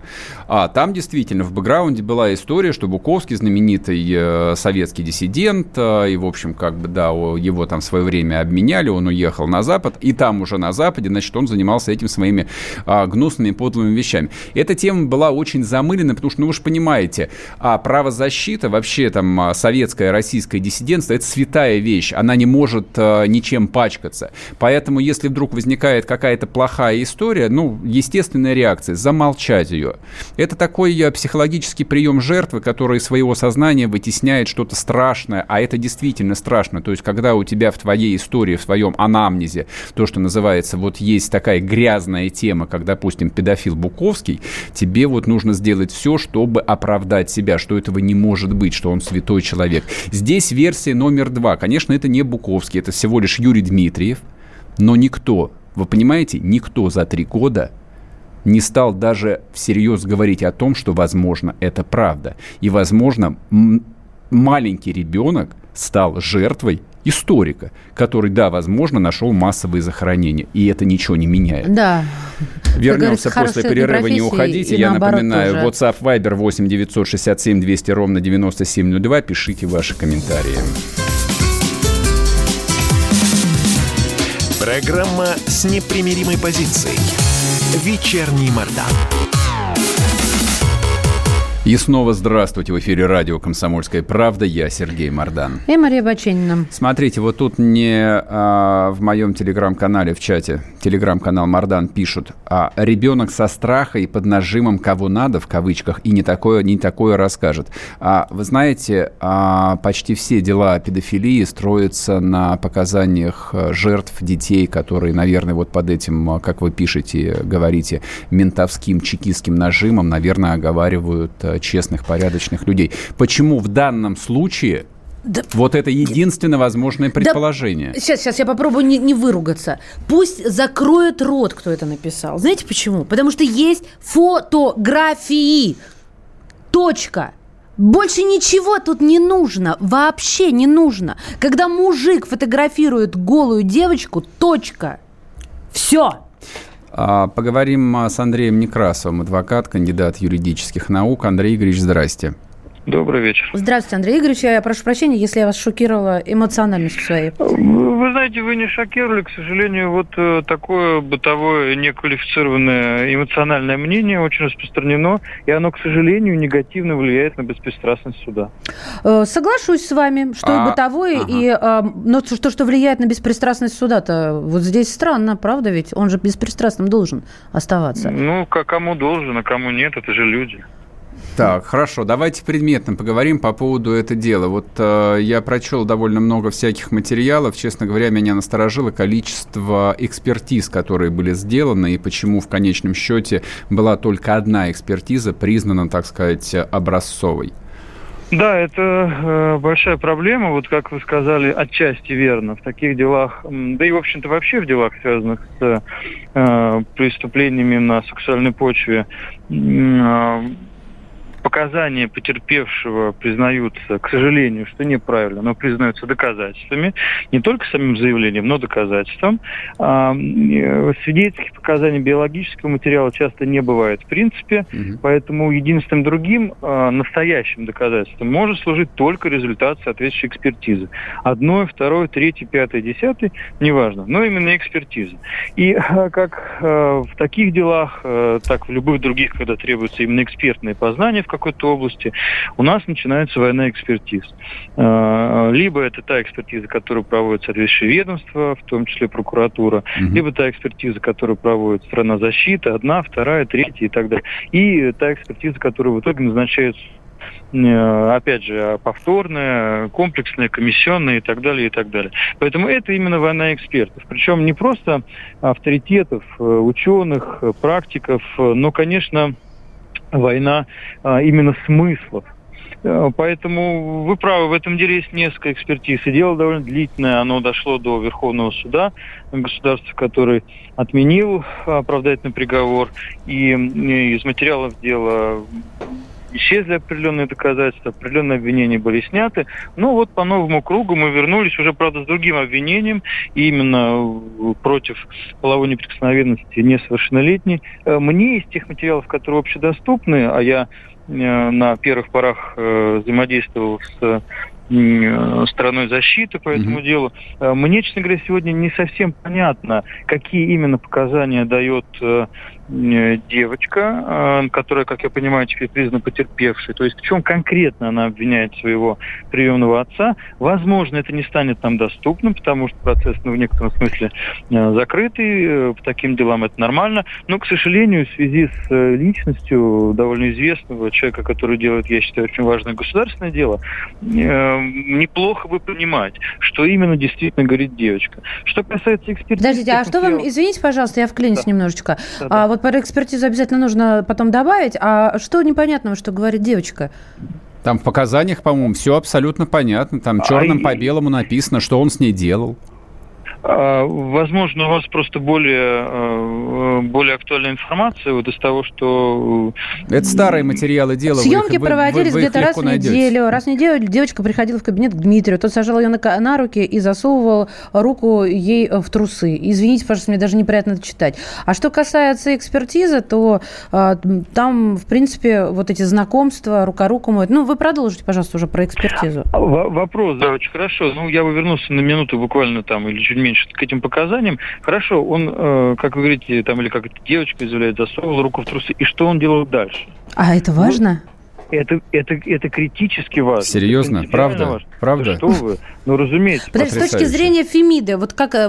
[SPEAKER 1] А там действительно в бэкграунде была история, что Буковский, знаменитый э, советский диссидент, э, и, в общем, как бы, да, его там в свое время обменяли, он уехал на Запад, и там уже на Западе, значит, он занимался этим своими а, гнусными, подлыми вещами. Эта тема была очень замылена, потому что, ну, вы же понимаете, а правозащита, вообще там а, советское, российское диссидентство, это святая вещь, она не может а, ничем пачкаться. Поэтому, если вдруг возникает какая-то плохая история, ну, естественная реакция – замолчать ее. Это такой а, психологический прием жертвы, который своего сознания вытесняет что-то страшное, а это действительно страшно. То есть, когда у тебя в твоей истории, в своем анамнезе, то, что называется, вот есть такая грязная тема, как, допустим, педофил Буковский, тебе вот нужно сделать все, чтобы оправдать себя, что этого не может быть, что он святой человек. Здесь версия номер два. Конечно, это не Буковский, это всего лишь Юрий Дмитриев, но никто, вы понимаете, никто за три года не стал даже всерьез говорить о том, что, возможно, это правда. И, возможно, маленький ребенок стал жертвой историка, который, да, возможно, нашел массовые захоронения. И это ничего не меняет.
[SPEAKER 2] Да.
[SPEAKER 1] Вернемся после перерыва, не уходите. Я напоминаю, тоже. WhatsApp Viber 8 967 200 ровно 9702. Пишите ваши комментарии.
[SPEAKER 3] Программа с непримиримой позицией. Вечерний Мордан.
[SPEAKER 1] И снова здравствуйте. В эфире радио «Комсомольская правда». Я Сергей Мордан.
[SPEAKER 2] И Мария Баченина.
[SPEAKER 1] Смотрите, вот тут мне а, в моем телеграм-канале, в чате, телеграм-канал Мордан пишут, а ребенок со страха и под нажимом кого надо, в кавычках, и не такое, не такое расскажет. А, вы знаете, а, почти все дела педофилии строятся на показаниях а, жертв детей, которые, наверное, вот под этим, а, как вы пишете, говорите, ментовским, чекистским нажимом, наверное, оговаривают а, честных, порядочных людей. Почему в данном случае да, вот это единственное возможное предположение.
[SPEAKER 2] Да, сейчас, сейчас я попробую не, не выругаться. Пусть закроет рот, кто это написал. Знаете почему? Потому что есть фотографии. Точка. Больше ничего тут не нужно. Вообще не нужно. Когда мужик фотографирует голую девочку, точка. Все.
[SPEAKER 1] А, поговорим с Андреем Некрасовым, адвокат, кандидат юридических наук. Андрей Игоревич, здрасте.
[SPEAKER 6] Добрый вечер.
[SPEAKER 2] Здравствуйте, Андрей Игоревич. Я прошу прощения, если я вас шокировала эмоциональностью своей.
[SPEAKER 6] Вы знаете, вы не шокировали. К сожалению, вот э, такое бытовое неквалифицированное эмоциональное мнение очень распространено, и оно, к сожалению, негативно влияет на беспристрастность суда.
[SPEAKER 2] Э, соглашусь с вами, что а, бытовое, ага. и, э, но что, что влияет на беспристрастность суда-то, вот здесь странно, правда ведь? Он же беспристрастным должен оставаться.
[SPEAKER 6] Ну, кому должен, а кому нет, это же люди.
[SPEAKER 1] Так, хорошо, давайте предметно поговорим по поводу этого дела. Вот э, я прочел довольно много всяких материалов. Честно говоря, меня насторожило количество экспертиз, которые были сделаны, и почему в конечном счете была только одна экспертиза признана, так сказать, образцовой.
[SPEAKER 6] Да, это э, большая проблема, вот как вы сказали, отчасти верно. В таких делах, да и, в общем-то, вообще в делах, связанных с э, преступлениями на сексуальной почве, э, показания потерпевшего признаются, к сожалению, что неправильно, но признаются доказательствами, не только самим заявлением, но доказательством. А, э, свидетельских показаний биологического материала часто не бывает в принципе, угу. поэтому единственным другим а, настоящим доказательством может служить только результат соответствующей экспертизы. Одно, второе, третье, пятое, десятое, неважно, но именно экспертиза. И а, как в таких делах, так в любых других, когда требуется именно экспертное познание в какой-то области, у нас начинается война экспертиз. А, либо это та экспертиза, которую проводит соответствующее ведомство, в том числе прокуратура, угу. либо та экспертиза, которую проводит страна защиты, одна, вторая, третья и так далее. И та экспертиза, которая в итоге назначается э, опять же, повторная, комплексная, комиссионная и так далее, и так далее. Поэтому это именно война экспертов. Причем не просто авторитетов, э, ученых, э, практиков, но, конечно, война а, именно смыслов. Э, поэтому вы правы, в этом деле есть несколько экспертиз. И дело довольно длительное, оно дошло до Верховного суда государства, который отменил оправдательный приговор. И из материалов дела исчезли определенные доказательства, определенные обвинения были сняты. Но вот по новому кругу мы вернулись уже, правда, с другим обвинением, именно против половой неприкосновенности несовершеннолетней. Э, мне из тех материалов, которые общедоступны, а я э, на первых порах э, взаимодействовал с стороной защиты по этому mm-hmm. делу. Мне, честно говоря, сегодня не совсем понятно, какие именно показания дает девочка, э, которая, как я понимаю, теперь признана потерпевшей. То есть в чем конкретно она обвиняет своего приемного отца. Возможно, это не станет нам доступным, потому что процесс ну, в некотором смысле э, закрытый. По таким делам это нормально. Но, к сожалению, в связи с личностью довольно известного человека, который делает, я считаю, очень важное государственное дело, неплохо бы понимать, что именно действительно говорит девочка. Что касается экспертизы...
[SPEAKER 2] Подождите, а что вам... Извините, пожалуйста, я вклинюсь да. немножечко. Да, да. А вот вот про экспертизу обязательно нужно потом добавить. А что непонятного, что говорит девочка?
[SPEAKER 1] Там в показаниях, по-моему, все абсолютно понятно. Там черным а по белому написано, что он с ней делал.
[SPEAKER 6] А, возможно, у вас просто более, э, более актуальная информация вот из того, что...
[SPEAKER 1] Э, Это старые материалы дела.
[SPEAKER 2] Съемки вы, проводились где-то раз в найдете. неделю. Раз в неделю девочка приходила в кабинет к Дмитрию, тот сажал ее на, на руки и засовывал руку ей э, в трусы. Извините, пожалуйста, мне даже неприятно это читать. А что касается экспертизы, то там, в принципе, вот эти знакомства, рука руку моет. Ну, вы продолжите, пожалуйста, уже про экспертизу.
[SPEAKER 6] В- вопрос, да, очень хорошо. Ну, я бы вернулся на минуту буквально там или чуть меньше меньше к этим показаниям. Хорошо, он, э, как вы говорите, там или как девочка изъявляет, засовывал руку в трусы. И что он делал дальше?
[SPEAKER 2] А это важно? Ну,
[SPEAKER 6] это, это, это критически важно.
[SPEAKER 1] Серьезно? Правда? Важно. Правда?
[SPEAKER 6] Да что вы? Ну, разумеется.
[SPEAKER 2] Подожди, с точки зрения Фемиды, вот как, э,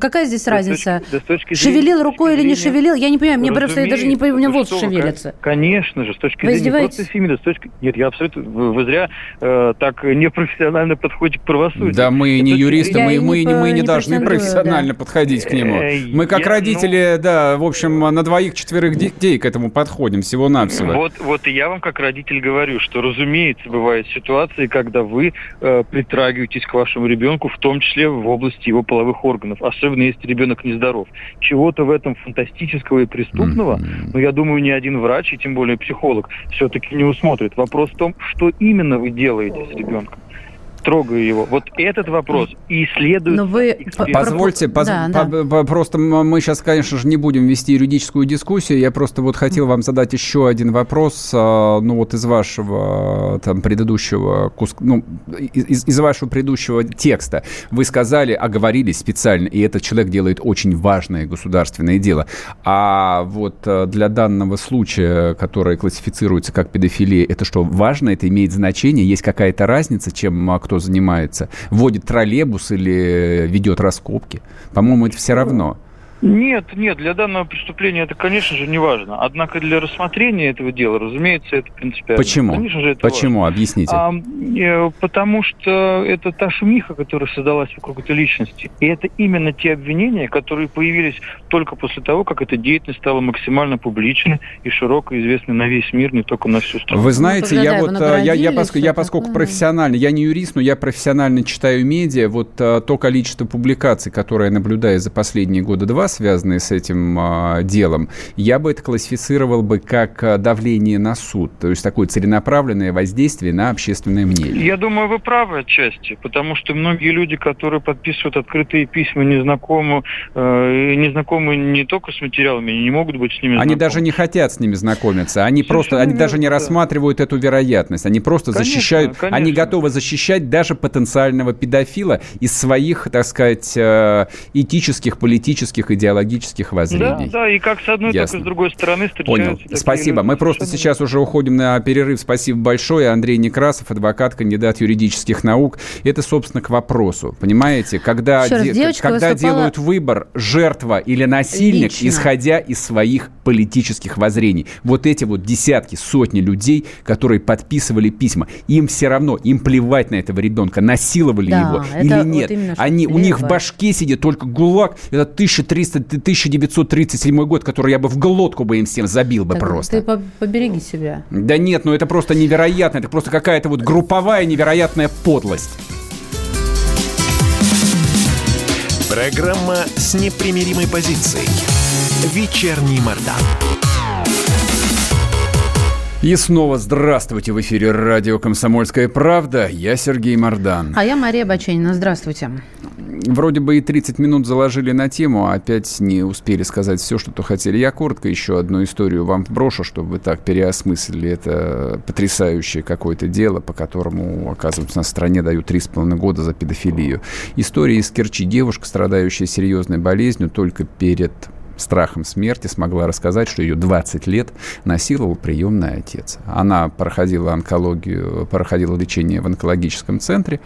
[SPEAKER 2] какая здесь да разница? С точки, да, с точки шевелил зрения, рукой или не шевелил? Я не понимаю, мне просто я даже не понимаю, у меня волосы шевелятся.
[SPEAKER 6] Конечно же, с точки вы зрения просто Фемиды, с точки... Нет, я абсолютно... Вы, вы зря э, так непрофессионально подходите к правосудию.
[SPEAKER 1] Да мы не юристы, мы, мы, не, мы не, не должны профессионально да. подходить к нему. Э, мы как я, родители, ну... да, в общем, на двоих-четверых детей к этому подходим всего-навсего.
[SPEAKER 6] Вот, вот и я вам как родитель говорю, что разумеется, бывают ситуации, когда вы э, притрагиваетесь к вашему ребенку, в том числе в области его половых органов, особенно если ребенок нездоров. Чего-то в этом фантастического и преступного, mm-hmm. но я думаю, ни один врач, и тем более психолог, все-таки не усмотрит. Вопрос в том, что именно вы делаете с ребенком трогаю его. Вот этот вопрос и исследует... Но
[SPEAKER 1] вы... Позвольте, поз... да, да. просто мы сейчас, конечно же, не будем вести юридическую дискуссию. Я просто вот хотел вам задать еще один вопрос. А, ну вот из вашего там предыдущего куска, ну, из, из вашего предыдущего текста вы сказали, оговорились специально, и этот человек делает очень важное государственное дело. А вот э, для данного случая, который классифицируется как педофилия, это что, важно? Это имеет значение? Есть какая-то разница, чем а, кто кто занимается, водит троллейбус или ведет раскопки. По-моему, это все равно.
[SPEAKER 6] Нет, нет, для данного преступления это, конечно же, не важно. Однако для рассмотрения этого дела, разумеется, это принципиально.
[SPEAKER 1] Почему? Конечно же, это Почему? Важно. Объясните. А,
[SPEAKER 6] э, потому что это та шумиха, которая создалась вокруг этой личности. И это именно те обвинения, которые появились только после того, как эта деятельность стала максимально публичной и широко известной на весь мир, не только на всю страну.
[SPEAKER 1] Вы знаете, ну, я вот, э, я, я, поск, я поскольку да. профессионально, я не юрист, но я профессионально читаю медиа, вот э, то количество публикаций, которое я наблюдаю за последние года два, связанные с этим э, делом, я бы это классифицировал бы как а, давление на суд, то есть такое целенаправленное воздействие на общественное мнение.
[SPEAKER 6] Я думаю, вы правы отчасти, потому что многие люди, которые подписывают открытые письма незнакомым, э, незнакомы не только с материалами, не могут быть с ними
[SPEAKER 1] Они даже не хотят с ними знакомиться, они Совершенно просто, они даже не да. рассматривают эту вероятность, они просто конечно, защищают, конечно. они готовы защищать даже потенциального педофила из своих, так сказать, э, этических, политических и идеологических воззрений.
[SPEAKER 6] Да, да, и как с одной, Ясно. так и с другой стороны.
[SPEAKER 1] Понял. Спасибо. Люди. Мы просто сейчас уже уходим на перерыв. Спасибо большое. Андрей Некрасов, адвокат, кандидат юридических наук. Это, собственно, к вопросу. Понимаете, когда, де- когда делают выбор жертва или насильник, Лично. исходя из своих политических воззрений. Вот эти вот десятки, сотни людей, которые подписывали письма, им все равно, им плевать на этого ребенка, насиловали да, его или нет. Вот Они, у них в башке сидит только ГУЛАГ, это 1300, 1937 год, который я бы в глотку бы им всем забил бы так просто.
[SPEAKER 2] Ты побереги себя.
[SPEAKER 1] Да нет, ну это просто невероятно, это просто какая-то вот групповая невероятная подлость.
[SPEAKER 3] Программа с непримиримой позицией. Вечерний Мордан.
[SPEAKER 1] И снова здравствуйте в эфире радио «Комсомольская правда». Я Сергей Мордан.
[SPEAKER 2] А я Мария Баченина. Здравствуйте.
[SPEAKER 1] Вроде бы и 30 минут заложили на тему, а опять не успели сказать все, что-то хотели. Я коротко еще одну историю вам брошу, чтобы вы так переосмыслили. Это потрясающее какое-то дело, по которому, оказывается, на стране дают 3,5 года за педофилию. История из Керчи. Девушка, страдающая серьезной болезнью, только перед страхом смерти смогла рассказать, что ее 20 лет насиловал приемный отец. Она проходила онкологию, проходила лечение в онкологическом центре.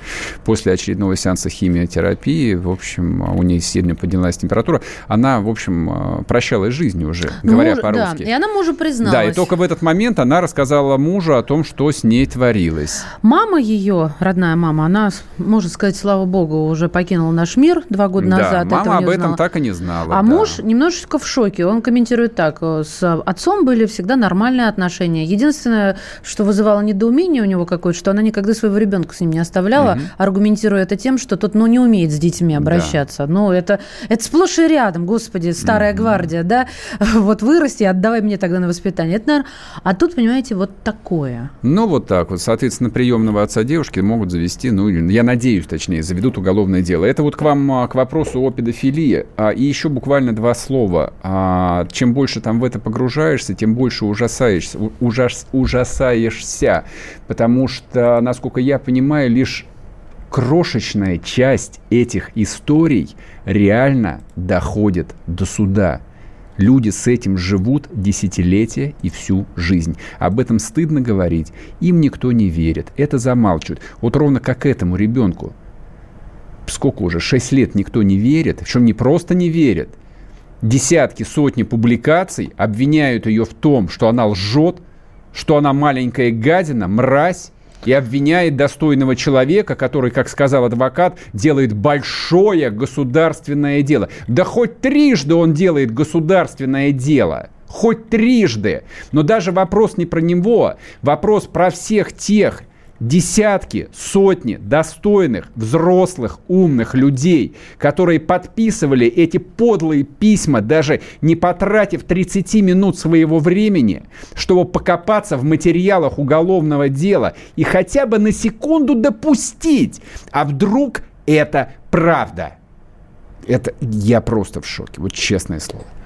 [SPEAKER 1] После очередного сеанса химиотерапии, в общем, у нее сильно поднялась температура. Она, в общем, прощалась жизнью уже, говоря Муж, по-русски.
[SPEAKER 2] Да, и она мужу призналась.
[SPEAKER 1] Да, и только в этот момент она рассказала мужу о том, что с ней творилось.
[SPEAKER 2] Мама ее, родная мама, она, можно сказать, слава богу, уже покинула наш мир два года
[SPEAKER 1] да,
[SPEAKER 2] назад.
[SPEAKER 1] мама об этом знала. так и не знала.
[SPEAKER 2] А да. муж немножечко немножечко в шоке. Он комментирует так. Э, с отцом были всегда нормальные отношения. Единственное, что вызывало недоумение у него какое-то, что она никогда своего ребенка с ним не оставляла, угу. аргументируя это тем, что тот ну, не умеет с детьми обращаться. Да. Ну, это, это сплошь и рядом, господи, старая угу. гвардия, да? Вот вырасти, отдавай мне тогда на воспитание. Это, наверное... А тут, понимаете, вот такое.
[SPEAKER 1] Ну, вот так вот. Соответственно, приемного отца девушки могут завести, ну, я надеюсь, точнее, заведут уголовное дело. Это вот к вам, а, к вопросу о педофилии. А, и еще буквально два слова слова. А, чем больше там в это погружаешься, тем больше ужасаешься, ужас, ужасаешься. Потому что, насколько я понимаю, лишь крошечная часть этих историй реально доходит до суда. Люди с этим живут десятилетия и всю жизнь. Об этом стыдно говорить. Им никто не верит. Это замалчивают. Вот ровно как этому ребенку. Сколько уже? Шесть лет никто не верит. Причем не просто не верит – десятки, сотни публикаций, обвиняют ее в том, что она лжет, что она маленькая гадина, мразь, и обвиняет достойного человека, который, как сказал адвокат, делает большое государственное дело. Да хоть трижды он делает государственное дело. Хоть трижды. Но даже вопрос не про него. Вопрос про всех тех десятки, сотни достойных, взрослых, умных людей, которые подписывали эти подлые письма, даже не потратив 30 минут своего времени, чтобы покопаться в материалах уголовного дела и хотя бы на секунду допустить, а вдруг это правда. Это я просто в шоке, вот честное слово.